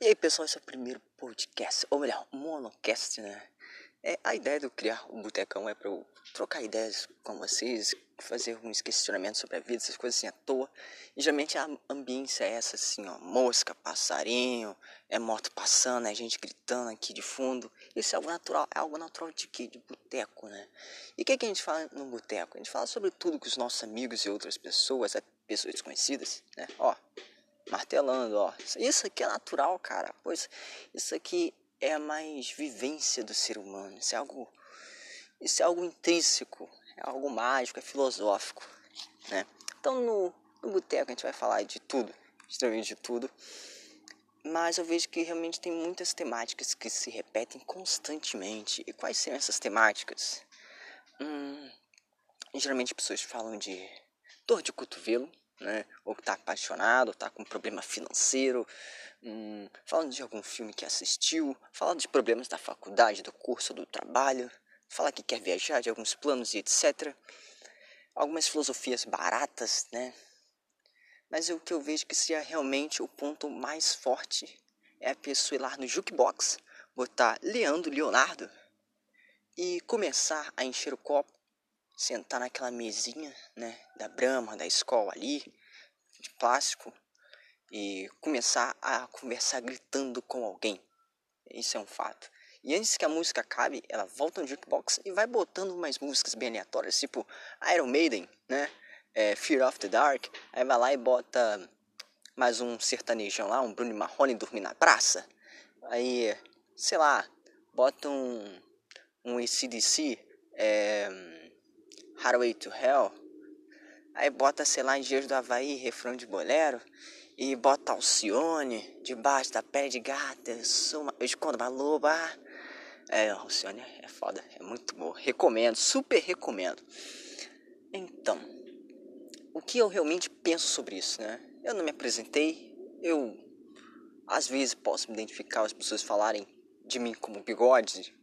E aí, pessoal, esse é o primeiro podcast, ou melhor, monocast, né? É, a ideia de eu criar o Botecão é para eu trocar ideias com vocês, fazer alguns questionamentos sobre a vida, essas coisas assim à toa. E geralmente a ambiência é essa, assim, ó, mosca, passarinho, é moto passando, é gente gritando aqui de fundo. Isso é algo natural, é algo natural de quê? De boteco, né? E o que, que a gente fala no boteco? A gente fala sobre tudo com os nossos amigos e outras pessoas, é, pessoas desconhecidas, né? Ó, martelando, ó. Isso aqui é natural, cara. Pois isso aqui é mais vivência do ser humano. Isso é algo, isso é algo intrínseco, é algo mágico, é filosófico, né? Então no, no boteco a gente vai falar de tudo, extremamente de tudo. Mas eu vejo que realmente tem muitas temáticas que se repetem constantemente. E quais são essas temáticas? Hum, geralmente pessoas falam de dor de cotovelo, né? Ou tá apaixonado, ou tá com problema financeiro, hum, falando de algum filme que assistiu, falando de problemas da faculdade, do curso, do trabalho, fala que quer viajar, de alguns planos e etc. Algumas filosofias baratas, né? Mas o que eu vejo que seria realmente o ponto mais forte é a pessoa ir lá no jukebox, botar Leandro Leonardo e começar a encher o copo sentar naquela mesinha, né, da Brahma, da escola ali, de plástico, e começar a conversar gritando com alguém. Isso é um fato. E antes que a música acabe, ela volta no jukebox e vai botando umas músicas bem aleatórias, tipo Iron Maiden, né? É, Fear of the Dark. Aí vai lá e bota mais um sertanejão lá, um Bruno Marrone dormir na praça. Aí, sei lá, bota um, um ACDC, é, Highway to Hell. Aí bota, sei lá, Engenheiros do Havaí, refrão de bolero. E bota Alcione, debaixo da pele de gata, eu, sou eu escondo uma loba. É, Alcione é foda, é muito bom. Recomendo, super recomendo. Então, o que eu realmente penso sobre isso, né? Eu não me apresentei, eu às vezes posso me identificar as pessoas falarem de mim como bigode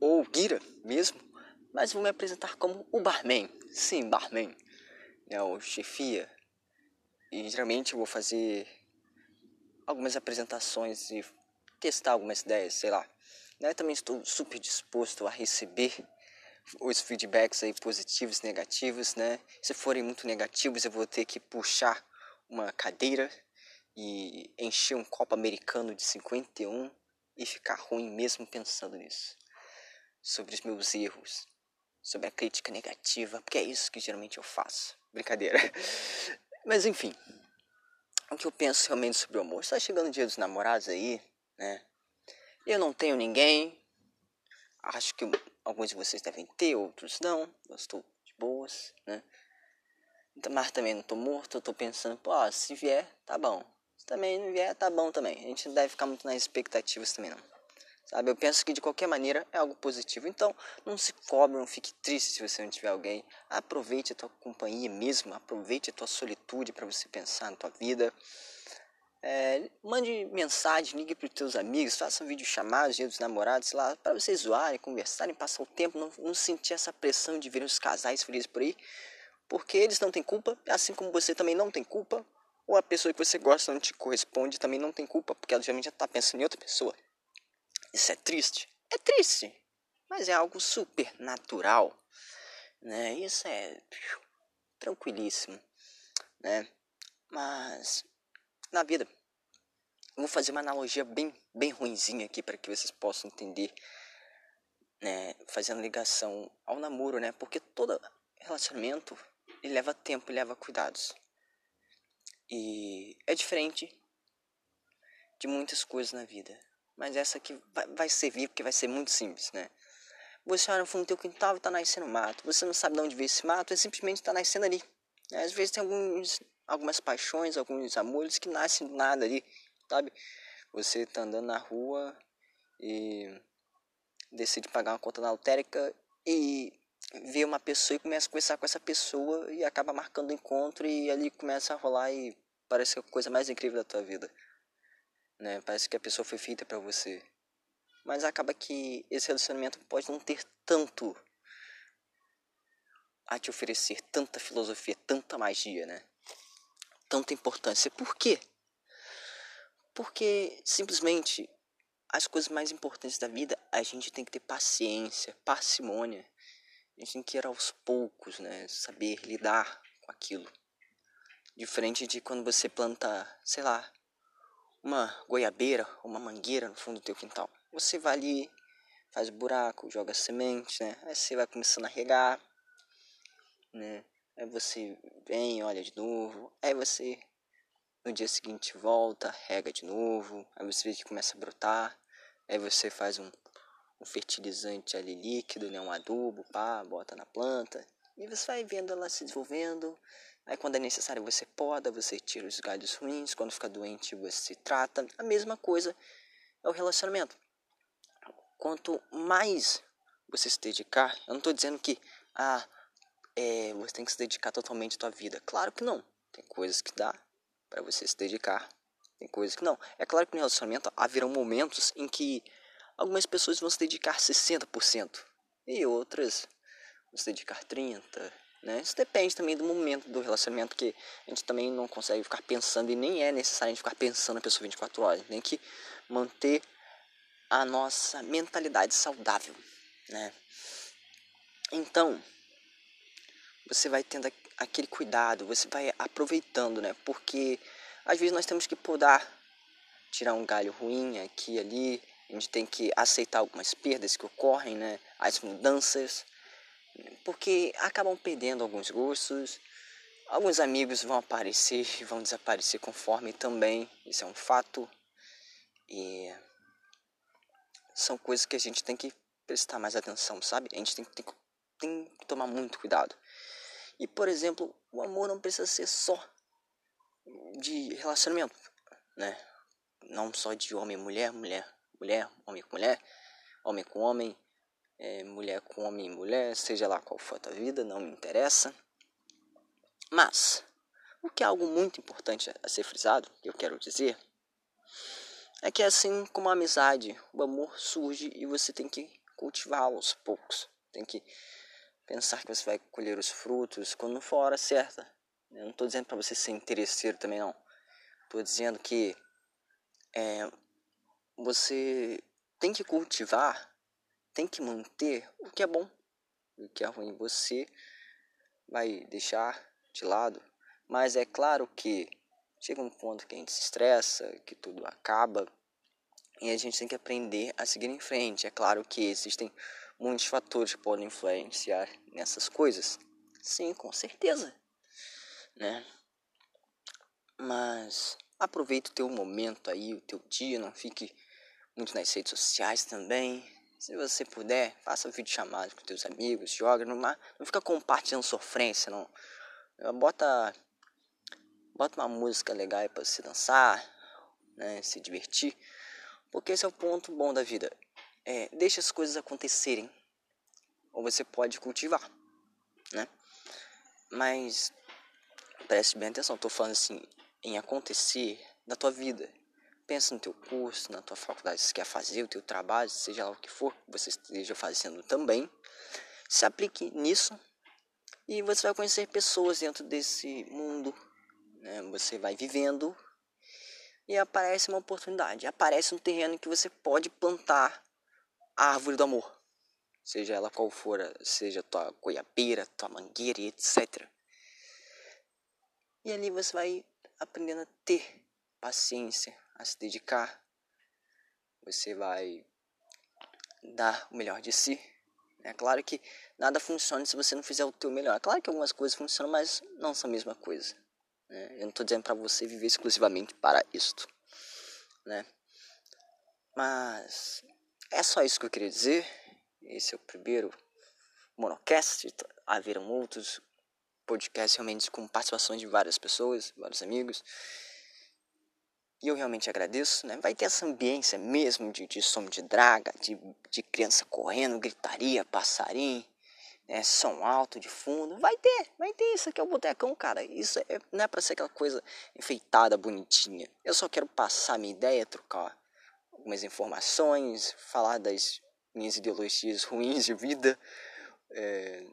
ou guira mesmo, mas vou me apresentar como o barman. Sim, barman. Né, o chefia. E geralmente eu vou fazer algumas apresentações e testar algumas ideias, sei lá. Né, também estou super disposto a receber os feedbacks aí positivos, negativos, né? Se forem muito negativos, eu vou ter que puxar uma cadeira e encher um copo americano de 51 e ficar ruim mesmo pensando nisso. Sobre os meus erros, sobre a crítica negativa, porque é isso que geralmente eu faço. Brincadeira. Mas enfim, o que eu penso realmente sobre o amor? Está chegando o dia dos namorados aí, né? Eu não tenho ninguém. Acho que alguns de vocês devem ter, outros não. Eu estou de boas, né? Mas também não estou morto, eu estou pensando, pô, se vier, tá bom. Se também não vier, tá bom também. A gente não deve ficar muito nas expectativas também não. Sabe? Eu penso que de qualquer maneira é algo positivo. Então, não se cobre, não fique triste se você não tiver alguém. Aproveite a tua companhia mesmo, aproveite a tua solitude para você pensar na tua vida. É, mande mensagem, ligue para os teus amigos, faça um vídeo chamado, dia dos namorados, lá, para vocês zoarem, conversarem, passar o tempo, não, não sentir essa pressão de ver os casais felizes por aí, porque eles não têm culpa, assim como você também não tem culpa, ou a pessoa que você gosta não te corresponde também não tem culpa, porque ela geralmente já está pensando em outra pessoa. Isso é triste? É triste, mas é algo super natural, né? Isso é tranquilíssimo, né? Mas na vida, vou fazer uma analogia bem, bem ruinzinha aqui para que vocês possam entender, né? Fazendo ligação ao namoro, né? Porque todo relacionamento ele leva tempo, ele leva cuidados. E é diferente de muitas coisas na vida mas essa aqui vai, vai servir porque vai ser muito simples, né? Você olha no fundo do teu quintal e tá nascendo mato. Você não sabe de onde veio esse mato, é simplesmente tá nascendo ali. Às vezes tem alguns, algumas paixões, alguns amores que nascem do nada ali, sabe? Você tá andando na rua e decide pagar uma conta na lotérica e vê uma pessoa e começa a conversar com essa pessoa e acaba marcando o encontro e ali começa a rolar e parece a coisa mais incrível da tua vida né? Parece que a pessoa foi feita para você. Mas acaba que esse relacionamento pode não ter tanto a te oferecer, tanta filosofia, tanta magia, né? Tanta importância. Por quê? Porque simplesmente as coisas mais importantes da vida a gente tem que ter paciência, parcimônia. A gente tem que ir aos poucos, né? Saber lidar com aquilo. Diferente de quando você planta, sei lá, uma goiabeira uma mangueira no fundo do teu quintal. Você vai ali, faz buraco, joga semente, né? Aí você vai começando a regar, né? Aí você vem, olha de novo. Aí você no dia seguinte volta, rega de novo. Aí você vê que começa a brotar. Aí você faz um, um fertilizante ali líquido, né? Um adubo, pá, bota na planta. E você vai vendo ela se desenvolvendo. Aí quando é necessário você poda, você tira os galhos ruins. Quando fica doente você trata. A mesma coisa é o relacionamento. Quanto mais você se dedicar, eu não estou dizendo que ah, é, você tem que se dedicar totalmente à tua vida. Claro que não. Tem coisas que dá para você se dedicar, tem coisas que não. É claro que no relacionamento haverão momentos em que algumas pessoas vão se dedicar 60% e outras se dedicar 30%. Né? Isso depende também do momento do relacionamento, porque a gente também não consegue ficar pensando e nem é necessário a gente ficar pensando a pessoa 24 horas. Tem que manter a nossa mentalidade saudável, né? Então, você vai tendo aquele cuidado, você vai aproveitando, né? Porque às vezes nós temos que podar, tirar um galho ruim aqui e ali, a gente tem que aceitar algumas perdas que ocorrem, né? As mudanças, porque acabam perdendo alguns gostos, alguns amigos vão aparecer e vão desaparecer conforme também, isso é um fato. E são coisas que a gente tem que prestar mais atenção, sabe? A gente tem, tem, tem que tomar muito cuidado. E, por exemplo, o amor não precisa ser só de relacionamento, né? Não só de homem mulher, mulher, mulher, homem com mulher, homem com homem, é, mulher com homem e mulher, seja lá qual for a tua vida, não me interessa. Mas, o que é algo muito importante a ser frisado, que eu quero dizer, é que assim como a amizade, o amor surge e você tem que cultivá-lo aos poucos. Tem que pensar que você vai colher os frutos quando for a hora certa. Eu não estou dizendo para você ser interesseiro também não. Estou dizendo que é, você tem que cultivar, tem que manter o que é bom. O que é ruim você vai deixar de lado. Mas é claro que chega um ponto que a gente se estressa, que tudo acaba e a gente tem que aprender a seguir em frente. É claro que existem muitos fatores que podem influenciar nessas coisas. Sim, com certeza, né? Mas aproveita o teu momento aí, o teu dia, não fique muito nas redes sociais também. Se você puder, faça vídeo chamado com teus amigos, joga no não fica compartilhando sofrência, não. Bota Bota uma música legal para se dançar, né, se divertir, porque esse é o ponto bom da vida. É, deixa as coisas acontecerem, ou você pode cultivar, né? Mas preste bem atenção, estou falando assim em acontecer na tua vida. Pensa no teu curso, na tua faculdade, se quer fazer o teu trabalho, seja lá o que for, você esteja fazendo também. Se aplique nisso e você vai conhecer pessoas dentro desse mundo né? Você vai vivendo e aparece uma oportunidade, aparece um terreno que você pode plantar a árvore do amor, seja ela qual for, seja tua goiabeira, tua mangueira, etc. E ali você vai aprendendo a ter paciência, a se dedicar. Você vai dar o melhor de si. É claro que nada funciona se você não fizer o teu melhor. É claro que algumas coisas funcionam, mas não são a mesma coisa. Né? Eu não estou dizendo para você viver exclusivamente para isto, né? Mas é só isso que eu queria dizer. Esse é o primeiro monocast. Haverão outros podcasts realmente com participações de várias pessoas, vários amigos. E eu realmente agradeço, né? Vai ter essa ambiência mesmo de, de som de draga, de, de criança correndo, gritaria, passarinho é, som alto de fundo. Vai ter, vai ter. Isso aqui é o botecão, cara. Isso é, não é pra ser aquela coisa enfeitada, bonitinha. Eu só quero passar minha ideia, trocar algumas informações, falar das minhas ideologias ruins de vida, é,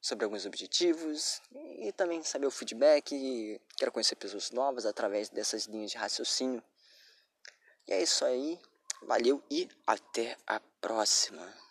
sobre alguns objetivos e também saber o feedback. Quero conhecer pessoas novas através dessas linhas de raciocínio. E é isso aí. Valeu e até a próxima.